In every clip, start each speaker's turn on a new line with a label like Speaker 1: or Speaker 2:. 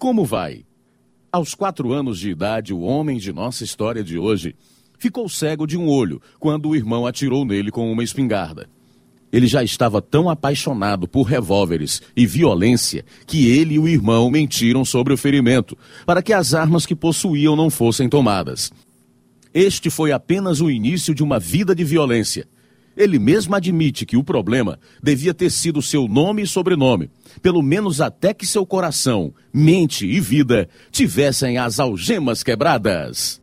Speaker 1: Como vai? Aos quatro anos de idade, o homem de nossa história de hoje ficou cego de um olho quando o irmão atirou nele com uma espingarda. Ele já estava tão apaixonado por revólveres e violência que ele e o irmão mentiram sobre o ferimento, para que as armas que possuíam não fossem tomadas. Este foi apenas o início de uma vida de violência. Ele mesmo admite que o problema devia ter sido seu nome e sobrenome, pelo menos até que seu coração, mente e vida tivessem as algemas quebradas.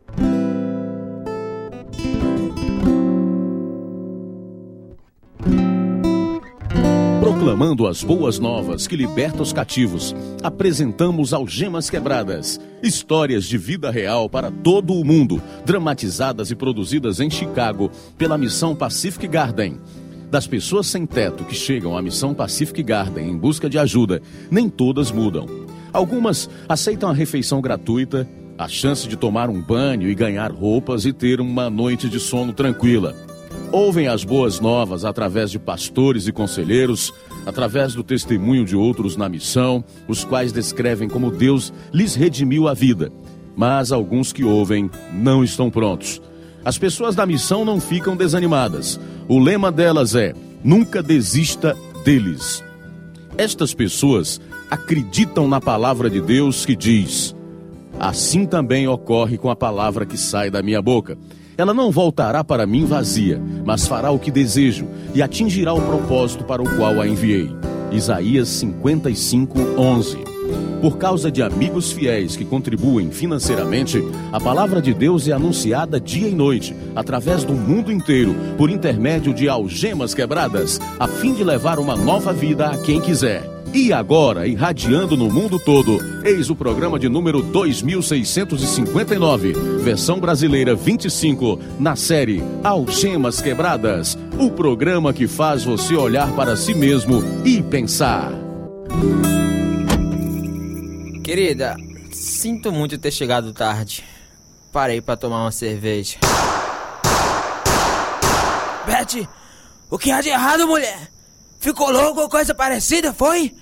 Speaker 1: Proclamando as boas novas que libertam os cativos, apresentamos Algemas Quebradas, histórias de vida real para todo o mundo, dramatizadas e produzidas em Chicago pela missão Pacific Garden. Das pessoas sem teto que chegam à missão Pacific Garden em busca de ajuda, nem todas mudam. Algumas aceitam a refeição gratuita, a chance de tomar um banho e ganhar roupas e ter uma noite de sono tranquila ouvem as boas novas através de pastores e conselheiros, através do testemunho de outros na missão, os quais descrevem como Deus lhes redimiu a vida. Mas alguns que ouvem não estão prontos. As pessoas da missão não ficam desanimadas. O lema delas é: nunca desista deles. Estas pessoas acreditam na palavra de Deus que diz: Assim também ocorre com a palavra que sai da minha boca. Ela não voltará para mim vazia, mas fará o que desejo e atingirá o propósito para o qual a enviei. Isaías 55, 11. Por causa de amigos fiéis que contribuem financeiramente, a palavra de Deus é anunciada dia e noite, através do mundo inteiro, por intermédio de algemas quebradas, a fim de levar uma nova vida a quem quiser. E agora, irradiando no mundo todo, eis o programa de número 2659, versão brasileira 25, na série Algemas Quebradas, o programa que faz você olhar para si mesmo e pensar.
Speaker 2: Querida, sinto muito ter chegado tarde. Parei para tomar uma cerveja. Beth, o que há de errado, mulher? Ficou louco ou coisa parecida, foi?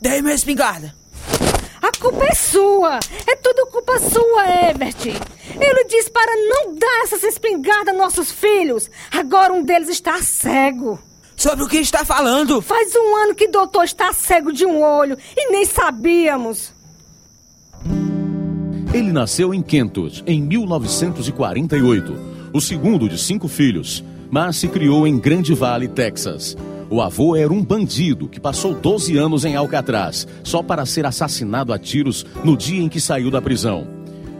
Speaker 2: Dei minha espingarda.
Speaker 3: A culpa é sua. É tudo culpa sua, Evert. Ele disse para não dar essas espingardas aos nossos filhos. Agora um deles está cego.
Speaker 2: Sobre o que está falando?
Speaker 3: Faz um ano que o doutor está cego de um olho e nem sabíamos.
Speaker 1: Ele nasceu em Kentucky em 1948, o segundo de cinco filhos, mas se criou em Grande Valley, Texas. O avô era um bandido que passou 12 anos em Alcatraz, só para ser assassinado a tiros no dia em que saiu da prisão.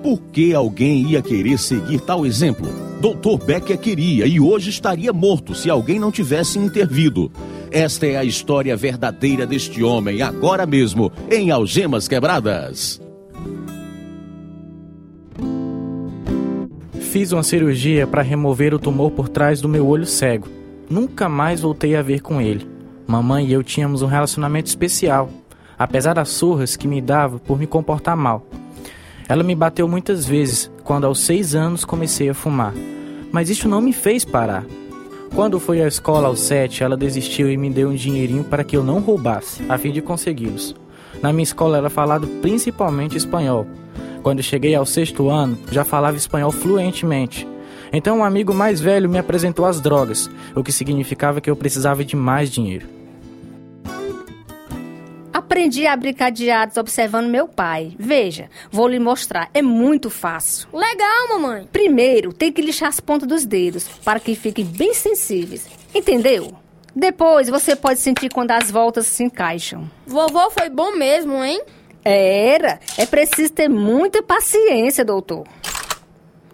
Speaker 1: Por que alguém ia querer seguir tal exemplo? Dr. Becker queria e hoje estaria morto se alguém não tivesse intervido. Esta é a história verdadeira deste homem, agora mesmo, em Algemas Quebradas.
Speaker 4: Fiz uma cirurgia para remover o tumor por trás do meu olho cego. Nunca mais voltei a ver com ele. Mamãe e eu tínhamos um relacionamento especial, apesar das surras que me dava por me comportar mal. Ela me bateu muitas vezes quando aos seis anos comecei a fumar, mas isso não me fez parar. Quando fui à escola aos sete, ela desistiu e me deu um dinheirinho para que eu não roubasse, a fim de consegui-los. Na minha escola era falado principalmente espanhol. Quando cheguei ao sexto ano, já falava espanhol fluentemente. Então um amigo mais velho me apresentou as drogas, o que significava que eu precisava de mais dinheiro.
Speaker 3: Aprendi a abrir cadeados observando meu pai. Veja, vou lhe mostrar. É muito fácil.
Speaker 5: Legal, mamãe.
Speaker 3: Primeiro, tem que lixar as pontas dos dedos para que fiquem bem sensíveis. Entendeu? Depois, você pode sentir quando as voltas se encaixam.
Speaker 5: Vovô foi bom mesmo, hein?
Speaker 3: Era. É preciso ter muita paciência, doutor.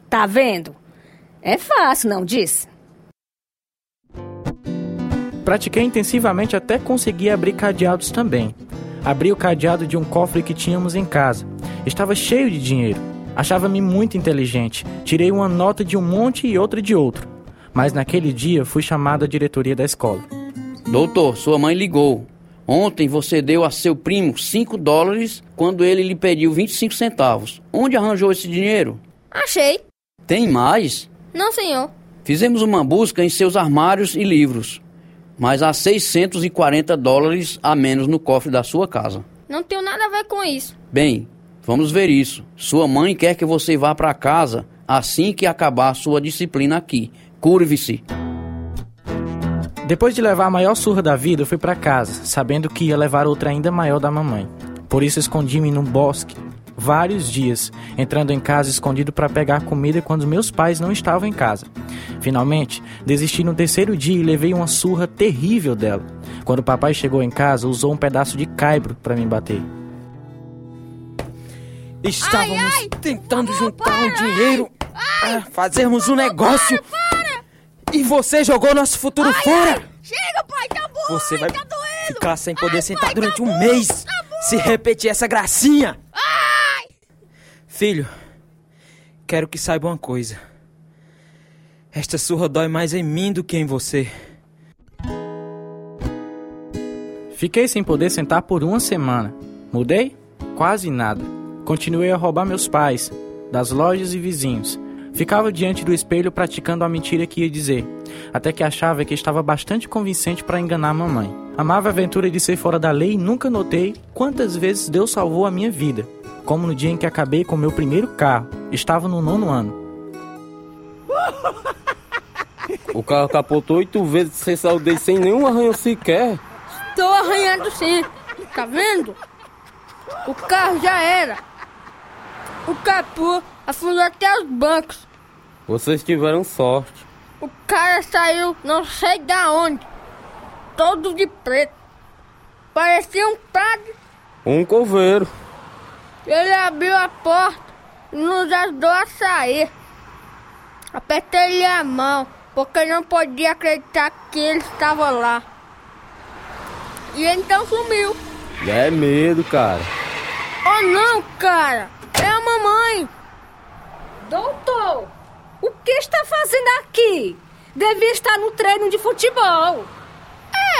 Speaker 3: Tá vendo? É fácil, não disse?
Speaker 4: Pratiquei intensivamente até conseguir abrir cadeados também. Abri o cadeado de um cofre que tínhamos em casa. Estava cheio de dinheiro. Achava-me muito inteligente. Tirei uma nota de um monte e outra de outro. Mas naquele dia fui chamado à diretoria da escola.
Speaker 6: Doutor, sua mãe ligou. Ontem você deu a seu primo 5 dólares quando ele lhe pediu 25 centavos. Onde arranjou esse dinheiro?
Speaker 5: Achei.
Speaker 6: Tem mais?
Speaker 5: Não, senhor.
Speaker 6: Fizemos uma busca em seus armários e livros, mas há 640 dólares a menos no cofre da sua casa.
Speaker 5: Não tenho nada a ver com isso.
Speaker 6: Bem, vamos ver isso. Sua mãe quer que você vá para casa assim que acabar sua disciplina aqui. Curve-se.
Speaker 4: Depois de levar a maior surra da vida, eu fui para casa, sabendo que ia levar outra ainda maior da mamãe. Por isso escondi-me num bosque vários dias, entrando em casa escondido para pegar comida quando meus pais não estavam em casa. Finalmente, desisti no terceiro dia e levei uma surra terrível dela. Quando o papai chegou em casa, usou um pedaço de caibro para me bater.
Speaker 2: Estávamos tentando juntar um dinheiro para fazermos um negócio. E você jogou nosso futuro fora.
Speaker 5: Chega, pai, tá bom.
Speaker 2: Você vai ficar sem poder sentar durante um mês se repetir essa gracinha. Filho, quero que saiba uma coisa. Esta surra dói mais em mim do que em você.
Speaker 4: Fiquei sem poder sentar por uma semana. Mudei? Quase nada. Continuei a roubar meus pais, das lojas e vizinhos. Ficava diante do espelho praticando a mentira que ia dizer, até que achava que estava bastante convincente para enganar a mamãe. Amava a aventura de ser fora da lei e nunca notei quantas vezes Deus salvou a minha vida, como no dia em que acabei com meu primeiro carro. Estava no nono ano.
Speaker 7: O carro capotou oito vezes sem saudade, sem nenhum arranhão sequer.
Speaker 5: Estou arranhando sim. Tá vendo? O carro já era. O capô afundou até os bancos.
Speaker 7: Vocês tiveram sorte.
Speaker 5: O cara saiu não sei da onde. Todo de preto. Parecia um padre.
Speaker 7: Um coveiro.
Speaker 5: Ele abriu a porta e nos ajudou a sair. Apertei-lhe a mão, porque não podia acreditar que ele estava lá. E então sumiu.
Speaker 7: É medo, cara.
Speaker 5: Oh não, cara! É a mamãe!
Speaker 3: Doutor, o que está fazendo aqui? Devia estar no treino de futebol.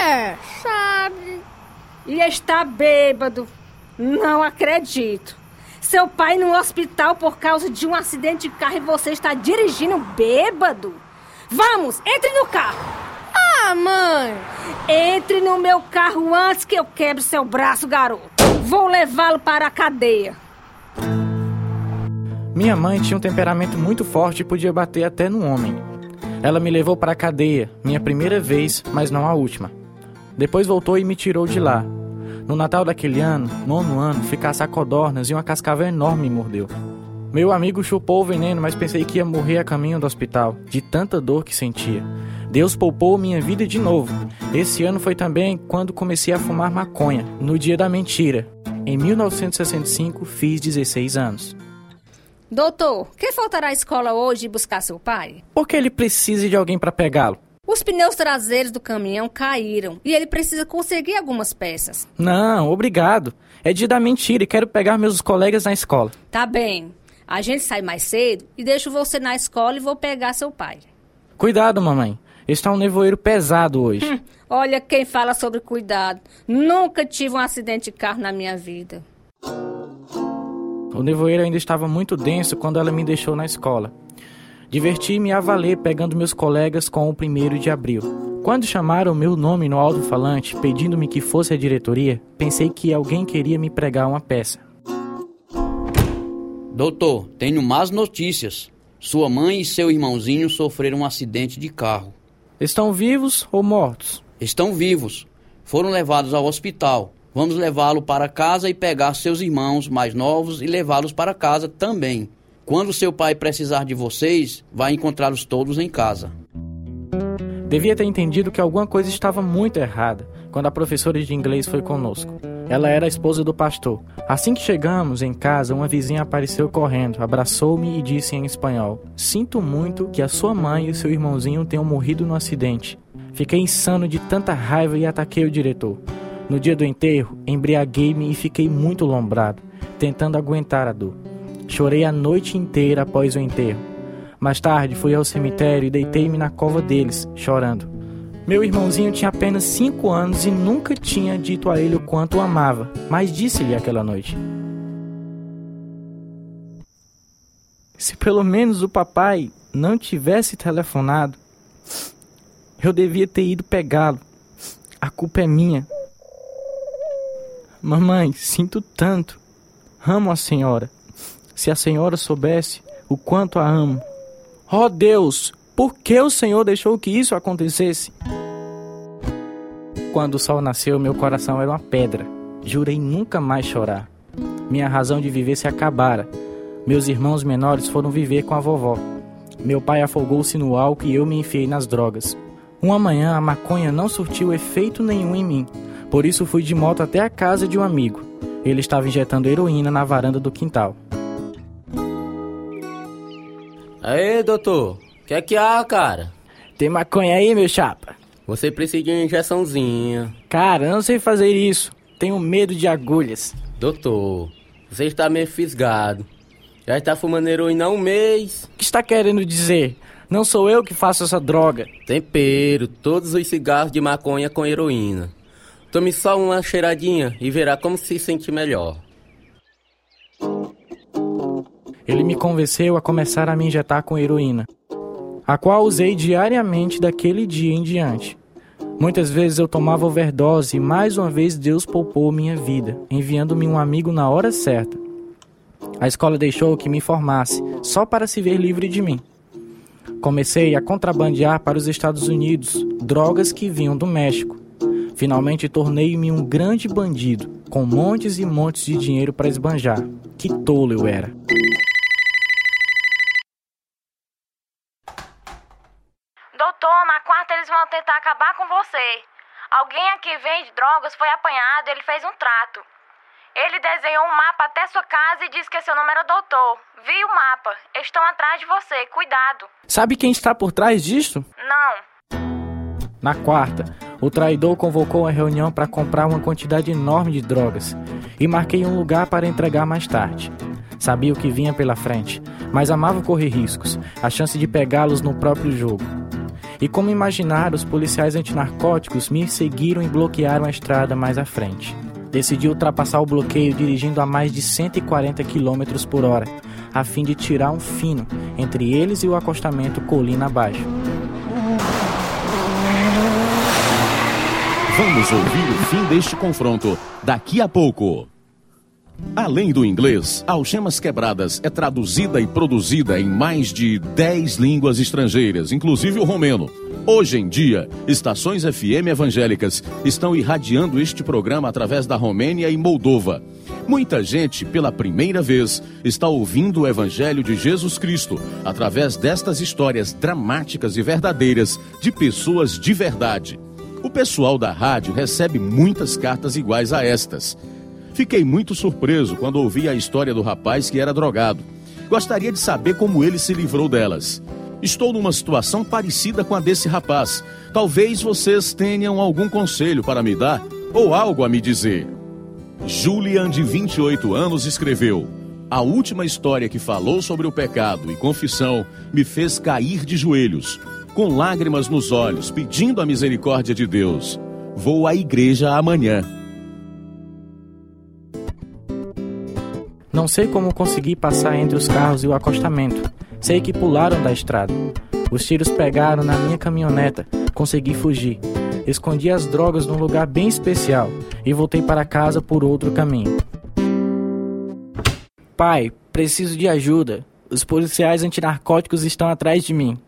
Speaker 5: É, sabe?
Speaker 3: E está bêbado. Não acredito. Seu pai no hospital por causa de um acidente de carro e você está dirigindo bêbado? Vamos, entre no carro.
Speaker 5: Ah, mãe!
Speaker 3: Entre no meu carro antes que eu quebre seu braço, garoto. Vou levá-lo para a cadeia.
Speaker 4: Minha mãe tinha um temperamento muito forte e podia bater até no homem. Ela me levou para a cadeia, minha primeira vez, mas não a última. Depois voltou e me tirou de lá. No Natal daquele ano, nono ano, ficasse a codornas e uma cascavel enorme me mordeu. Meu amigo chupou o veneno, mas pensei que ia morrer a caminho do hospital, de tanta dor que sentia. Deus poupou minha vida de novo. Esse ano foi também quando comecei a fumar maconha, no dia da mentira. Em 1965, fiz 16 anos.
Speaker 3: Doutor, quem faltará à escola hoje e buscar seu pai?
Speaker 4: Por que ele precisa de alguém para pegá-lo?
Speaker 3: Os pneus traseiros do caminhão caíram e ele precisa conseguir algumas peças.
Speaker 4: Não, obrigado. É dia da mentira e quero pegar meus colegas na escola.
Speaker 3: Tá bem. A gente sai mais cedo e deixo você na escola e vou pegar seu pai.
Speaker 4: Cuidado, mamãe. Está um nevoeiro pesado hoje.
Speaker 3: Hum, olha quem fala sobre cuidado. Nunca tive um acidente de carro na minha vida.
Speaker 4: O nevoeiro ainda estava muito denso quando ela me deixou na escola. Diverti-me a valer pegando meus colegas com o primeiro de abril. Quando chamaram meu nome no alto-falante, pedindo-me que fosse à diretoria, pensei que alguém queria me pregar uma peça.
Speaker 6: Doutor, tenho más notícias. Sua mãe e seu irmãozinho sofreram um acidente de carro.
Speaker 4: Estão vivos ou mortos?
Speaker 6: Estão vivos. Foram levados ao hospital. Vamos levá-lo para casa e pegar seus irmãos mais novos e levá-los para casa também. Quando seu pai precisar de vocês, vai encontrá-los todos em casa.
Speaker 4: Devia ter entendido que alguma coisa estava muito errada quando a professora de inglês foi conosco. Ela era a esposa do pastor. Assim que chegamos em casa, uma vizinha apareceu correndo, abraçou-me e disse em espanhol: Sinto muito que a sua mãe e o seu irmãozinho tenham morrido no acidente. Fiquei insano de tanta raiva e ataquei o diretor. No dia do enterro, embriaguei-me e fiquei muito lombrado, tentando aguentar a dor. Chorei a noite inteira após o enterro. Mais tarde fui ao cemitério e deitei-me na cova deles, chorando. Meu irmãozinho tinha apenas cinco anos e nunca tinha dito a ele o quanto o amava, mas disse-lhe aquela noite. Se pelo menos o papai não tivesse telefonado, eu devia ter ido pegá-lo. A culpa é minha. Mamãe, sinto tanto. Amo a senhora. Se a senhora soubesse o quanto a amo. Oh Deus, por que o Senhor deixou que isso acontecesse? Quando o sol nasceu, meu coração era uma pedra. Jurei nunca mais chorar. Minha razão de viver se acabara. Meus irmãos menores foram viver com a vovó. Meu pai afogou-se no álcool e eu me enfiei nas drogas. Uma manhã a maconha não surtiu efeito nenhum em mim. Por isso fui de moto até a casa de um amigo. Ele estava injetando heroína na varanda do quintal.
Speaker 7: Aê, doutor, que é que há, cara?
Speaker 4: Tem maconha aí, meu chapa?
Speaker 7: Você precisa de uma injeçãozinha.
Speaker 4: Cara, eu não sei fazer isso. Tenho medo de agulhas.
Speaker 7: Doutor, você está meio fisgado. Já está fumando heroína há um mês.
Speaker 4: O que está querendo dizer? Não sou eu que faço essa droga.
Speaker 7: Tempero, todos os cigarros de maconha com heroína. Tome só uma cheiradinha e verá como se sente melhor.
Speaker 4: Ele me convenceu a começar a me injetar com heroína, a qual usei diariamente daquele dia em diante. Muitas vezes eu tomava overdose e mais uma vez Deus poupou minha vida, enviando-me um amigo na hora certa. A escola deixou que me formasse, só para se ver livre de mim. Comecei a contrabandear para os Estados Unidos drogas que vinham do México. Finalmente tornei-me um grande bandido, com montes e montes de dinheiro para esbanjar. Que tolo eu era.
Speaker 8: Doutor, na quarta eles vão tentar acabar com você. Alguém aqui vende drogas, foi apanhado, ele fez um trato. Ele desenhou um mapa até sua casa e disse que seu nome era doutor. Vi o mapa. Estão atrás de você. Cuidado.
Speaker 4: Sabe quem está por trás disto?
Speaker 8: Não.
Speaker 4: Na quarta, o traidor convocou uma reunião para comprar uma quantidade enorme de drogas e marquei um lugar para entregar mais tarde. Sabia o que vinha pela frente, mas amava correr riscos, a chance de pegá-los no próprio jogo. E como imaginar, os policiais antinarcóticos me seguiram e bloquearam a estrada mais à frente. Decidi ultrapassar o bloqueio dirigindo a mais de 140 km por hora, a fim de tirar um fino entre eles e o acostamento colina abaixo.
Speaker 1: Vamos ouvir o fim deste confronto daqui a pouco. Além do inglês, Algemas Quebradas é traduzida e produzida em mais de 10 línguas estrangeiras, inclusive o romeno. Hoje em dia, estações FM evangélicas estão irradiando este programa através da Romênia e Moldova. Muita gente, pela primeira vez, está ouvindo o Evangelho de Jesus Cristo através destas histórias dramáticas e verdadeiras de pessoas de verdade. O pessoal da rádio recebe muitas cartas iguais a estas. Fiquei muito surpreso quando ouvi a história do rapaz que era drogado. Gostaria de saber como ele se livrou delas. Estou numa situação parecida com a desse rapaz. Talvez vocês tenham algum conselho para me dar ou algo a me dizer. Julian, de 28 anos, escreveu: A última história que falou sobre o pecado e confissão me fez cair de joelhos, com lágrimas nos olhos, pedindo a misericórdia de Deus. Vou à igreja amanhã.
Speaker 4: Não sei como consegui passar entre os carros e o acostamento. Sei que pularam da estrada. Os tiros pegaram na minha caminhoneta. Consegui fugir. Escondi as drogas num lugar bem especial e voltei para casa por outro caminho. Pai, preciso de ajuda. Os policiais antinarcóticos estão atrás de mim.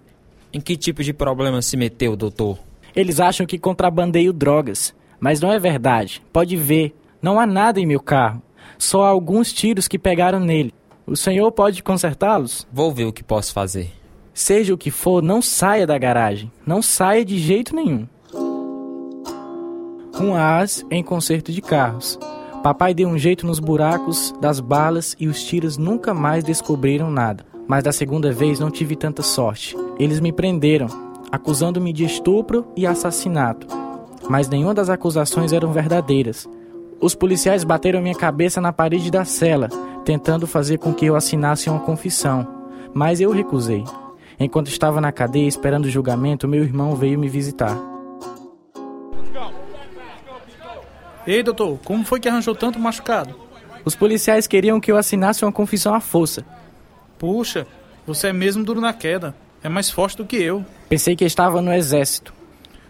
Speaker 2: Em que tipo de problema se meteu, doutor?
Speaker 4: Eles acham que contrabandeio drogas, mas não é verdade. Pode ver, não há nada em meu carro. Só alguns tiros que pegaram nele. O senhor pode consertá-los?
Speaker 2: Vou ver o que posso fazer.
Speaker 4: Seja o que for, não saia da garagem. Não saia de jeito nenhum. Um as em conserto de carros. Papai deu um jeito nos buracos das balas e os tiros nunca mais descobriram nada. Mas da segunda vez não tive tanta sorte. Eles me prenderam, acusando-me de estupro e assassinato. Mas nenhuma das acusações eram verdadeiras. Os policiais bateram minha cabeça na parede da cela, tentando fazer com que eu assinasse uma confissão, mas eu recusei. Enquanto estava na cadeia esperando o julgamento, meu irmão veio me visitar.
Speaker 9: Ei, doutor, como foi que arranjou tanto machucado?
Speaker 4: Os policiais queriam que eu assinasse uma confissão à força.
Speaker 9: Puxa, você é mesmo duro na queda. É mais forte do que eu.
Speaker 4: Pensei que estava no exército.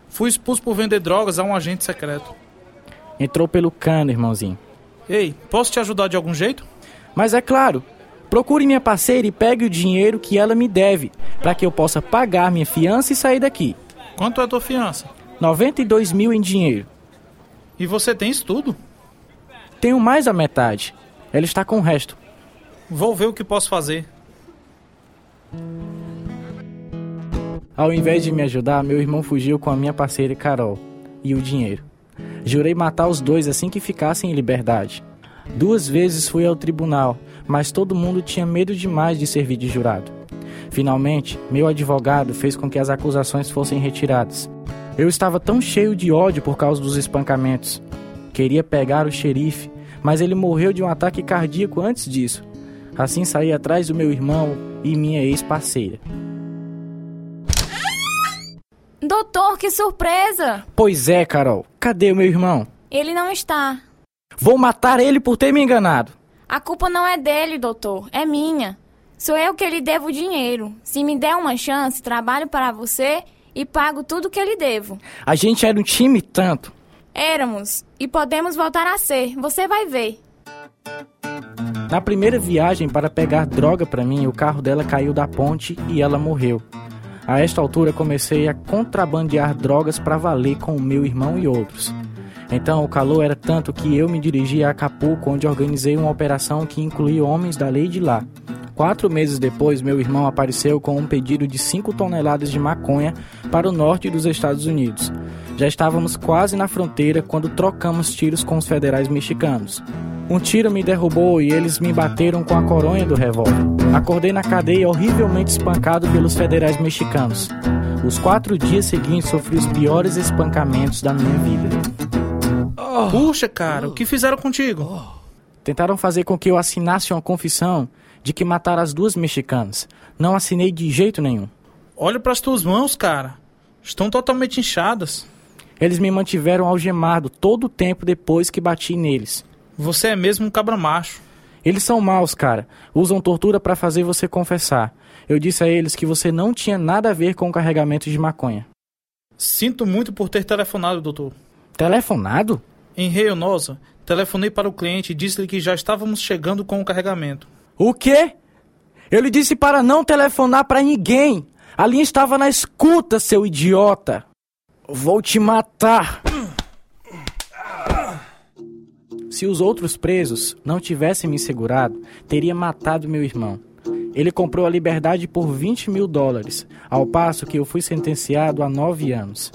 Speaker 9: Fui expulso por vender drogas a um agente secreto.
Speaker 4: Entrou pelo cano, irmãozinho.
Speaker 9: Ei, posso te ajudar de algum jeito?
Speaker 4: Mas é claro, procure minha parceira e pegue o dinheiro que ela me deve, para que eu possa pagar minha fiança e sair daqui.
Speaker 9: Quanto é a tua fiança?
Speaker 4: 92 mil em dinheiro.
Speaker 9: E você tem isso tudo?
Speaker 4: Tenho mais da metade. Ela está com o resto.
Speaker 9: Vou ver o que posso fazer.
Speaker 4: Ao invés de me ajudar, meu irmão fugiu com a minha parceira Carol e o dinheiro. Jurei matar os dois assim que ficassem em liberdade. Duas vezes fui ao tribunal, mas todo mundo tinha medo demais de servir de jurado. Finalmente, meu advogado fez com que as acusações fossem retiradas. Eu estava tão cheio de ódio por causa dos espancamentos. Queria pegar o xerife, mas ele morreu de um ataque cardíaco antes disso. Assim saí atrás do meu irmão e minha ex-parceira.
Speaker 8: Doutor, que surpresa!
Speaker 4: Pois é, Carol. Cadê o meu irmão?
Speaker 8: Ele não está.
Speaker 4: Vou matar ele por ter me enganado.
Speaker 8: A culpa não é dele, doutor, é minha. Sou eu que lhe devo dinheiro. Se me der uma chance, trabalho para você e pago tudo que lhe devo.
Speaker 4: A gente era um time tanto.
Speaker 8: Éramos e podemos voltar a ser. Você vai ver.
Speaker 4: Na primeira viagem para pegar droga para mim, o carro dela caiu da ponte e ela morreu. A esta altura comecei a contrabandear drogas para valer com o meu irmão e outros. Então o calor era tanto que eu me dirigi a Acapulco, onde organizei uma operação que incluía homens da lei de lá. Quatro meses depois, meu irmão apareceu com um pedido de 5 toneladas de maconha para o norte dos Estados Unidos. Já estávamos quase na fronteira quando trocamos tiros com os federais mexicanos. Um tiro me derrubou e eles me bateram com a coronha do revólver. Acordei na cadeia horrivelmente espancado pelos federais mexicanos. Os quatro dias seguintes sofri os piores espancamentos da minha vida.
Speaker 9: Puxa, cara, o que fizeram contigo?
Speaker 4: Tentaram fazer com que eu assinasse uma confissão de que mataram as duas mexicanas. Não assinei de jeito nenhum.
Speaker 9: Olha para as tuas mãos, cara. Estão totalmente inchadas.
Speaker 4: Eles me mantiveram algemado todo o tempo depois que bati neles.
Speaker 9: Você é mesmo um cabra macho.
Speaker 4: Eles são maus, cara. Usam tortura para fazer você confessar. Eu disse a eles que você não tinha nada a ver com o carregamento de maconha.
Speaker 9: Sinto muito por ter telefonado, doutor.
Speaker 4: Telefonado?
Speaker 9: Em Reionosa, telefonei para o cliente e disse-lhe que já estávamos chegando com o carregamento.
Speaker 4: O quê? Eu lhe disse para não telefonar para ninguém. A linha estava na escuta, seu idiota. Vou te matar. Se os outros presos não tivessem me segurado, teria matado meu irmão. Ele comprou a liberdade por 20 mil dólares, ao passo que eu fui sentenciado a nove anos.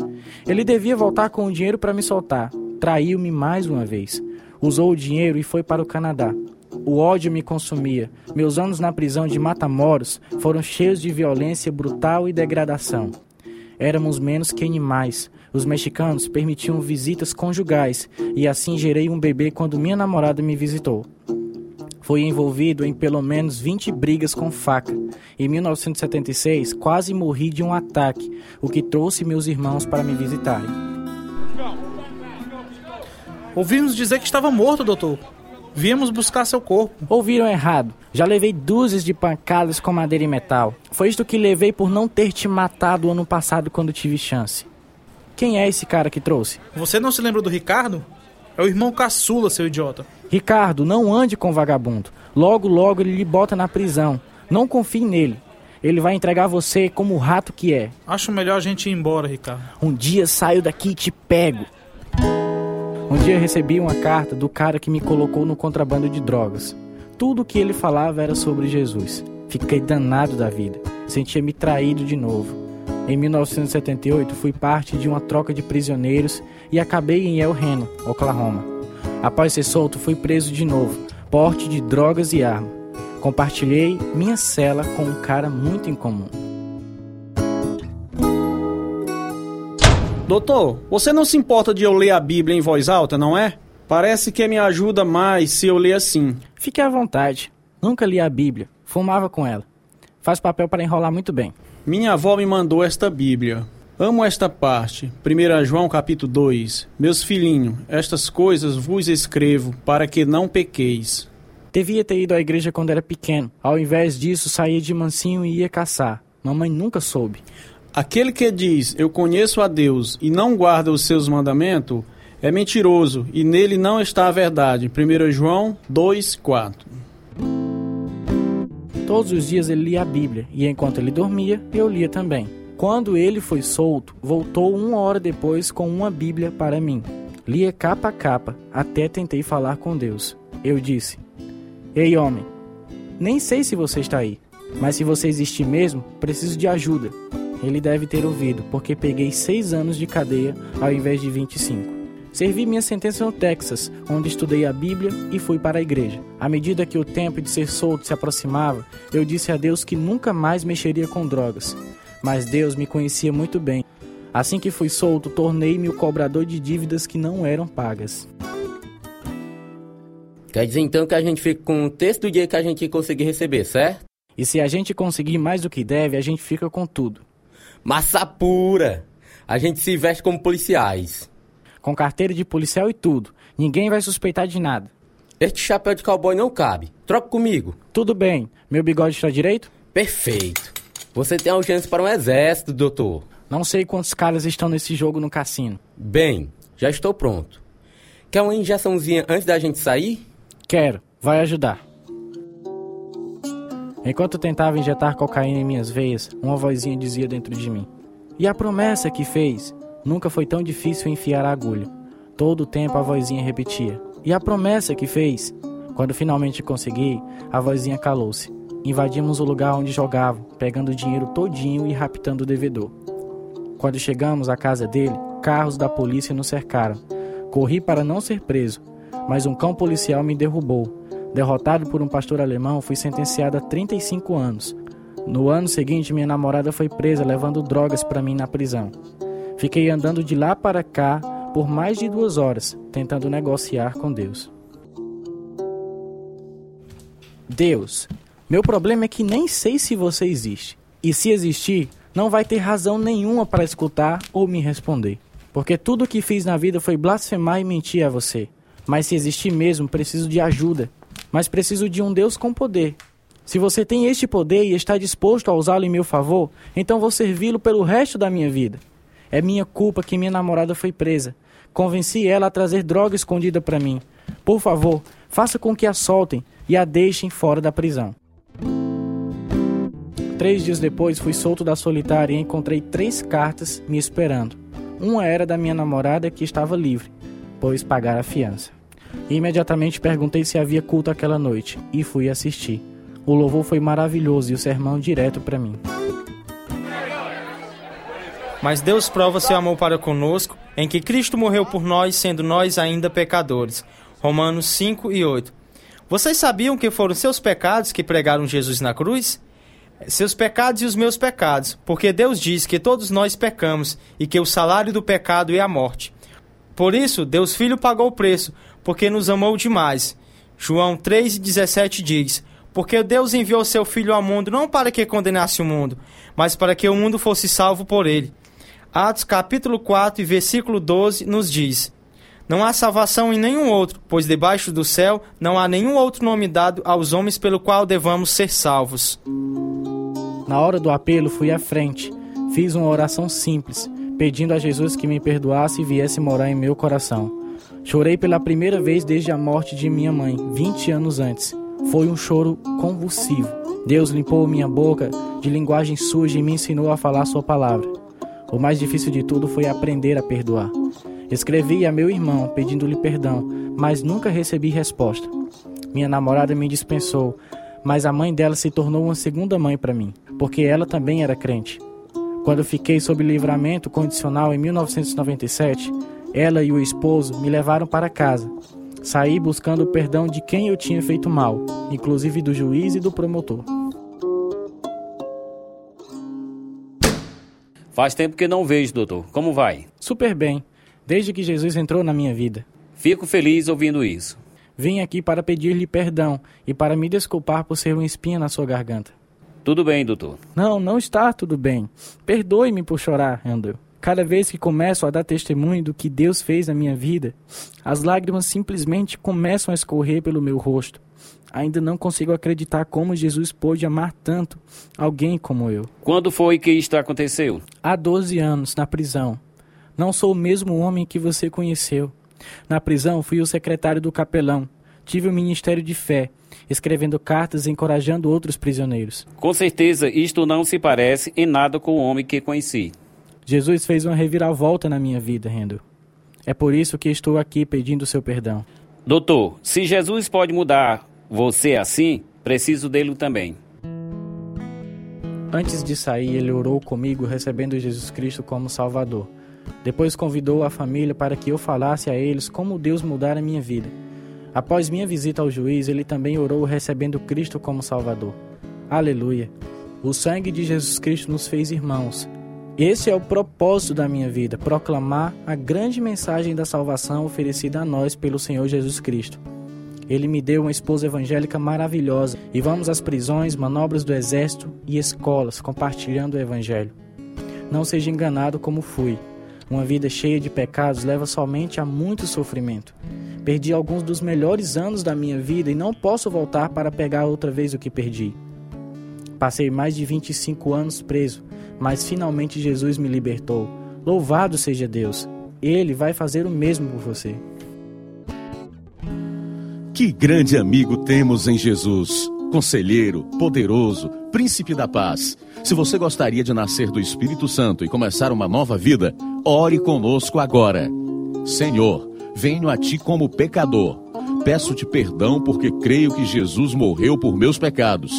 Speaker 4: Ele devia voltar com o dinheiro para me soltar. Traiu-me mais uma vez. Usou o dinheiro e foi para o Canadá. O ódio me consumia. Meus anos na prisão de Matamoros foram cheios de violência brutal e degradação. Éramos menos que animais. Os mexicanos permitiam visitas conjugais e assim gerei um bebê quando minha namorada me visitou. Fui envolvido em pelo menos 20 brigas com faca. Em 1976, quase morri de um ataque, o que trouxe meus irmãos para me visitarem.
Speaker 9: Ouvimos dizer que estava morto, doutor. Viemos buscar seu corpo.
Speaker 4: Ouviram errado. Já levei dúzias de pancadas com madeira e metal. Foi isto que levei por não ter te matado ano passado quando tive chance. Quem é esse cara que trouxe?
Speaker 9: Você não se lembra do Ricardo? É o irmão caçula, seu idiota.
Speaker 4: Ricardo, não ande com vagabundo. Logo, logo ele lhe bota na prisão. Não confie nele. Ele vai entregar você como o rato que é.
Speaker 9: Acho melhor a gente ir embora, Ricardo.
Speaker 4: Um dia saio daqui e te pego. Um dia recebi uma carta do cara que me colocou no contrabando de drogas. Tudo o que ele falava era sobre Jesus. Fiquei danado da vida. Sentia-me traído de novo. Em 1978, fui parte de uma troca de prisioneiros e acabei em El Reno, Oklahoma. Após ser solto, fui preso de novo, porte de drogas e arma. Compartilhei minha cela com um cara muito incomum.
Speaker 10: Doutor, você não se importa de eu ler a Bíblia em voz alta, não é? Parece que me ajuda mais se eu ler assim.
Speaker 4: Fique à vontade. Nunca li a Bíblia. Fumava com ela. Faz papel para enrolar muito bem.
Speaker 10: Minha avó me mandou esta Bíblia. Amo esta parte. 1 João capítulo 2. Meus filhinhos, estas coisas vos escrevo para que não pequeis.
Speaker 4: Devia ter ido à igreja quando era pequeno. Ao invés disso, saía de mansinho e ia caçar. Mamãe nunca soube.
Speaker 10: Aquele que diz, eu conheço a Deus, e não guarda os seus mandamentos, é mentiroso e nele não está a verdade. 1 João 2, 4.
Speaker 4: Todos os dias ele lia a Bíblia e enquanto ele dormia, eu lia também. Quando ele foi solto, voltou uma hora depois com uma Bíblia para mim. Lia capa a capa, até tentei falar com Deus. Eu disse: Ei, homem, nem sei se você está aí, mas se você existir mesmo, preciso de ajuda. Ele deve ter ouvido, porque peguei seis anos de cadeia ao invés de 25. Servi minha sentença no Texas, onde estudei a Bíblia e fui para a igreja. À medida que o tempo de ser solto se aproximava, eu disse a Deus que nunca mais mexeria com drogas. Mas Deus me conhecia muito bem Assim que fui solto, tornei-me o cobrador de dívidas que não eram pagas.
Speaker 7: Quer dizer então que a gente fica com o texto do dia que a gente conseguir receber, certo?
Speaker 4: E se a gente conseguir mais do que deve, a gente fica com tudo.
Speaker 7: Massa pura! A gente se veste como policiais.
Speaker 4: Com carteira de policial e tudo. Ninguém vai suspeitar de nada.
Speaker 7: Este chapéu de cowboy não cabe. Troca comigo.
Speaker 4: Tudo bem. Meu bigode está direito?
Speaker 7: Perfeito. Você tem urgência para um exército, doutor.
Speaker 4: Não sei quantos caras estão nesse jogo no cassino.
Speaker 7: Bem, já estou pronto. Quer uma injeçãozinha antes da gente sair?
Speaker 4: Quero, vai ajudar. Enquanto tentava injetar cocaína em minhas veias, uma vozinha dizia dentro de mim: E a promessa que fez? Nunca foi tão difícil enfiar a agulha. Todo o tempo a vozinha repetia: E a promessa que fez? Quando finalmente consegui, a vozinha calou-se. Invadimos o lugar onde jogavam, pegando o dinheiro todinho e raptando o devedor. Quando chegamos à casa dele, carros da polícia nos cercaram. Corri para não ser preso, mas um cão policial me derrubou. Derrotado por um pastor alemão, fui sentenciado a 35 anos. No ano seguinte, minha namorada foi presa levando drogas para mim na prisão. Fiquei andando de lá para cá por mais de duas horas, tentando negociar com Deus. Deus, meu problema é que nem sei se você existe. E se existir, não vai ter razão nenhuma para escutar ou me responder. Porque tudo o que fiz na vida foi blasfemar e mentir a você. Mas se existir mesmo, preciso de ajuda. Mas preciso de um Deus com poder. Se você tem este poder e está disposto a usá-lo em meu favor, então vou servi-lo pelo resto da minha vida. É minha culpa que minha namorada foi presa. Convenci ela a trazer droga escondida para mim. Por favor, faça com que a soltem e a deixem fora da prisão. Três dias depois, fui solto da solitária e encontrei três cartas me esperando. Uma era da minha namorada que estava livre, pois pagar a fiança. E imediatamente perguntei se havia culto aquela noite e fui assistir. O louvor foi maravilhoso e o sermão direto para mim.
Speaker 2: Mas Deus prova seu amor para conosco, em que Cristo morreu por nós, sendo nós ainda pecadores. Romanos 5 e 8. Vocês sabiam que foram seus pecados que pregaram Jesus na cruz? seus pecados e os meus pecados, porque Deus diz que todos nós pecamos e que o salário do pecado é a morte. Por isso, Deus Filho pagou o preço, porque nos amou demais. João 3,17 diz: Porque Deus enviou seu Filho ao mundo não para que condenasse o mundo, mas para que o mundo fosse salvo por ele. Atos capítulo 4 e versículo 12 nos diz: Não há salvação em nenhum outro, pois debaixo do céu não há nenhum outro nome dado aos homens pelo qual devamos ser salvos.
Speaker 4: Na hora do apelo, fui à frente. Fiz uma oração simples, pedindo a Jesus que me perdoasse e viesse morar em meu coração. Chorei pela primeira vez desde a morte de minha mãe, 20 anos antes. Foi um choro convulsivo. Deus limpou minha boca de linguagem suja e me ensinou a falar Sua palavra. O mais difícil de tudo foi aprender a perdoar. Escrevi a meu irmão pedindo-lhe perdão, mas nunca recebi resposta. Minha namorada me dispensou, mas a mãe dela se tornou uma segunda mãe para mim porque ela também era crente. Quando fiquei sob livramento condicional em 1997, ela e o esposo me levaram para casa. Saí buscando o perdão de quem eu tinha feito mal, inclusive do juiz e do promotor.
Speaker 11: Faz tempo que não vejo, doutor. Como vai?
Speaker 4: Super bem, desde que Jesus entrou na minha vida.
Speaker 11: Fico feliz ouvindo isso.
Speaker 4: Vim aqui para pedir-lhe perdão e para me desculpar por ser uma espinha na sua garganta.
Speaker 11: Tudo bem, doutor.
Speaker 4: Não, não está tudo bem. Perdoe-me por chorar, Andrew. Cada vez que começo a dar testemunho do que Deus fez na minha vida, as lágrimas simplesmente começam a escorrer pelo meu rosto. Ainda não consigo acreditar como Jesus pôde amar tanto alguém como eu.
Speaker 11: Quando foi que isto aconteceu?
Speaker 4: Há 12 anos, na prisão. Não sou o mesmo homem que você conheceu. Na prisão, fui o secretário do capelão. Tive o ministério de fé, escrevendo cartas e encorajando outros prisioneiros.
Speaker 11: Com certeza, isto não se parece em nada com o homem que conheci.
Speaker 4: Jesus fez uma reviravolta na minha vida, Rendo. É por isso que estou aqui pedindo seu perdão.
Speaker 11: Doutor, se Jesus pode mudar você assim, preciso dele também.
Speaker 4: Antes de sair, ele orou comigo, recebendo Jesus Cristo como Salvador. Depois convidou a família para que eu falasse a eles como Deus mudara a minha vida. Após minha visita ao juiz, ele também orou recebendo Cristo como Salvador. Aleluia! O sangue de Jesus Cristo nos fez irmãos. Esse é o propósito da minha vida: proclamar a grande mensagem da salvação oferecida a nós pelo Senhor Jesus Cristo. Ele me deu uma esposa evangélica maravilhosa e vamos às prisões, manobras do exército e escolas compartilhando o evangelho. Não seja enganado como fui. Uma vida cheia de pecados leva somente a muito sofrimento. Perdi alguns dos melhores anos da minha vida e não posso voltar para pegar outra vez o que perdi. Passei mais de 25 anos preso, mas finalmente Jesus me libertou. Louvado seja Deus! Ele vai fazer o mesmo por você.
Speaker 1: Que grande amigo temos em Jesus! Conselheiro, poderoso, príncipe da paz. Se você gostaria de nascer do Espírito Santo e começar uma nova vida, ore conosco agora. Senhor, venho a ti como pecador. Peço-te perdão porque creio que Jesus morreu por meus pecados.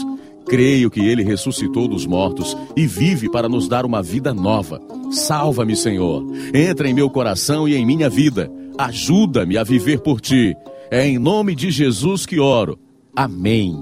Speaker 1: Creio que ele ressuscitou dos mortos e vive para nos dar uma vida nova. Salva-me, Senhor. Entra em meu coração e em minha vida. Ajuda-me a viver por ti. É em nome de Jesus que oro. Amém.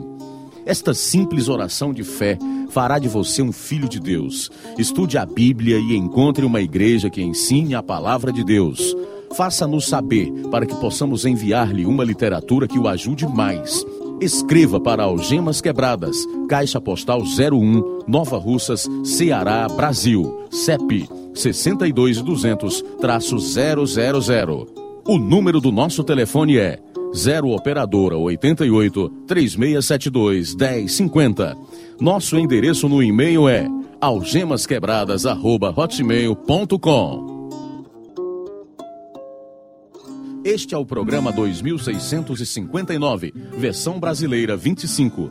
Speaker 1: Esta simples oração de fé fará de você um filho de Deus. Estude a Bíblia e encontre uma igreja que ensine a palavra de Deus. Faça-nos saber para que possamos enviar-lhe uma literatura que o ajude mais. Escreva para Algemas Quebradas, Caixa Postal 01, Nova Russas, Ceará, Brasil. CEP 62200-000. O número do nosso telefone é 0 operadora 88 3672 1050. Nosso endereço no e-mail é algemasquebradas@hotmail.com. Este é o programa 2659, versão brasileira 25.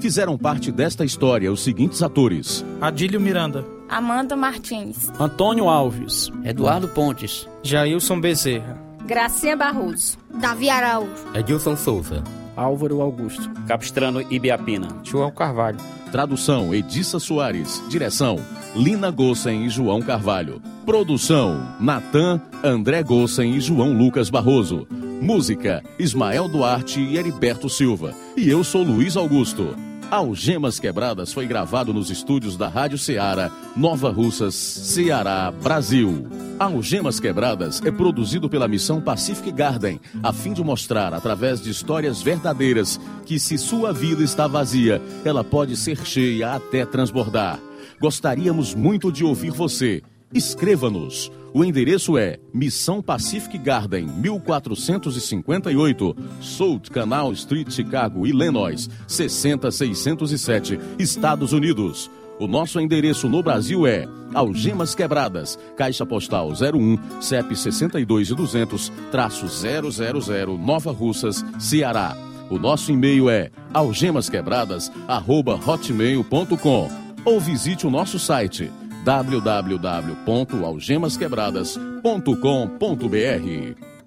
Speaker 1: Fizeram parte desta história os seguintes atores:
Speaker 9: Adílio Miranda,
Speaker 8: Amanda Martins,
Speaker 10: Antônio Alves,
Speaker 6: Eduardo Pontes,
Speaker 2: Jailson Bezerra,
Speaker 3: Gracinha Barroso.
Speaker 5: Davi Araújo.
Speaker 7: Edilson Souza.
Speaker 4: Álvaro Augusto,
Speaker 11: Capistrano Ibiapina.
Speaker 2: João Carvalho,
Speaker 1: Tradução Edissa Soares. Direção Lina Gossen e João Carvalho. Produção Natan, André Gossen e João Lucas Barroso. Música Ismael Duarte e Heriberto Silva. E eu sou Luiz Augusto. Algemas Quebradas foi gravado nos estúdios da Rádio Ceará, Nova Russas, Ceará, Brasil. Algemas Quebradas é produzido pela missão Pacific Garden, a fim de mostrar, através de histórias verdadeiras, que se sua vida está vazia, ela pode ser cheia até transbordar. Gostaríamos muito de ouvir você. Escreva-nos. O endereço é Missão Pacific Garden, 1458, South Canal Street, Chicago, Illinois, 60607, Estados Unidos. O nosso endereço no Brasil é Algemas Quebradas, Caixa Postal 01, CEP 62200-000, Nova Russas, Ceará. O nosso e-mail é algemasquebradas@hotmail.com ou visite o nosso site www.algemasquebradas.com.br.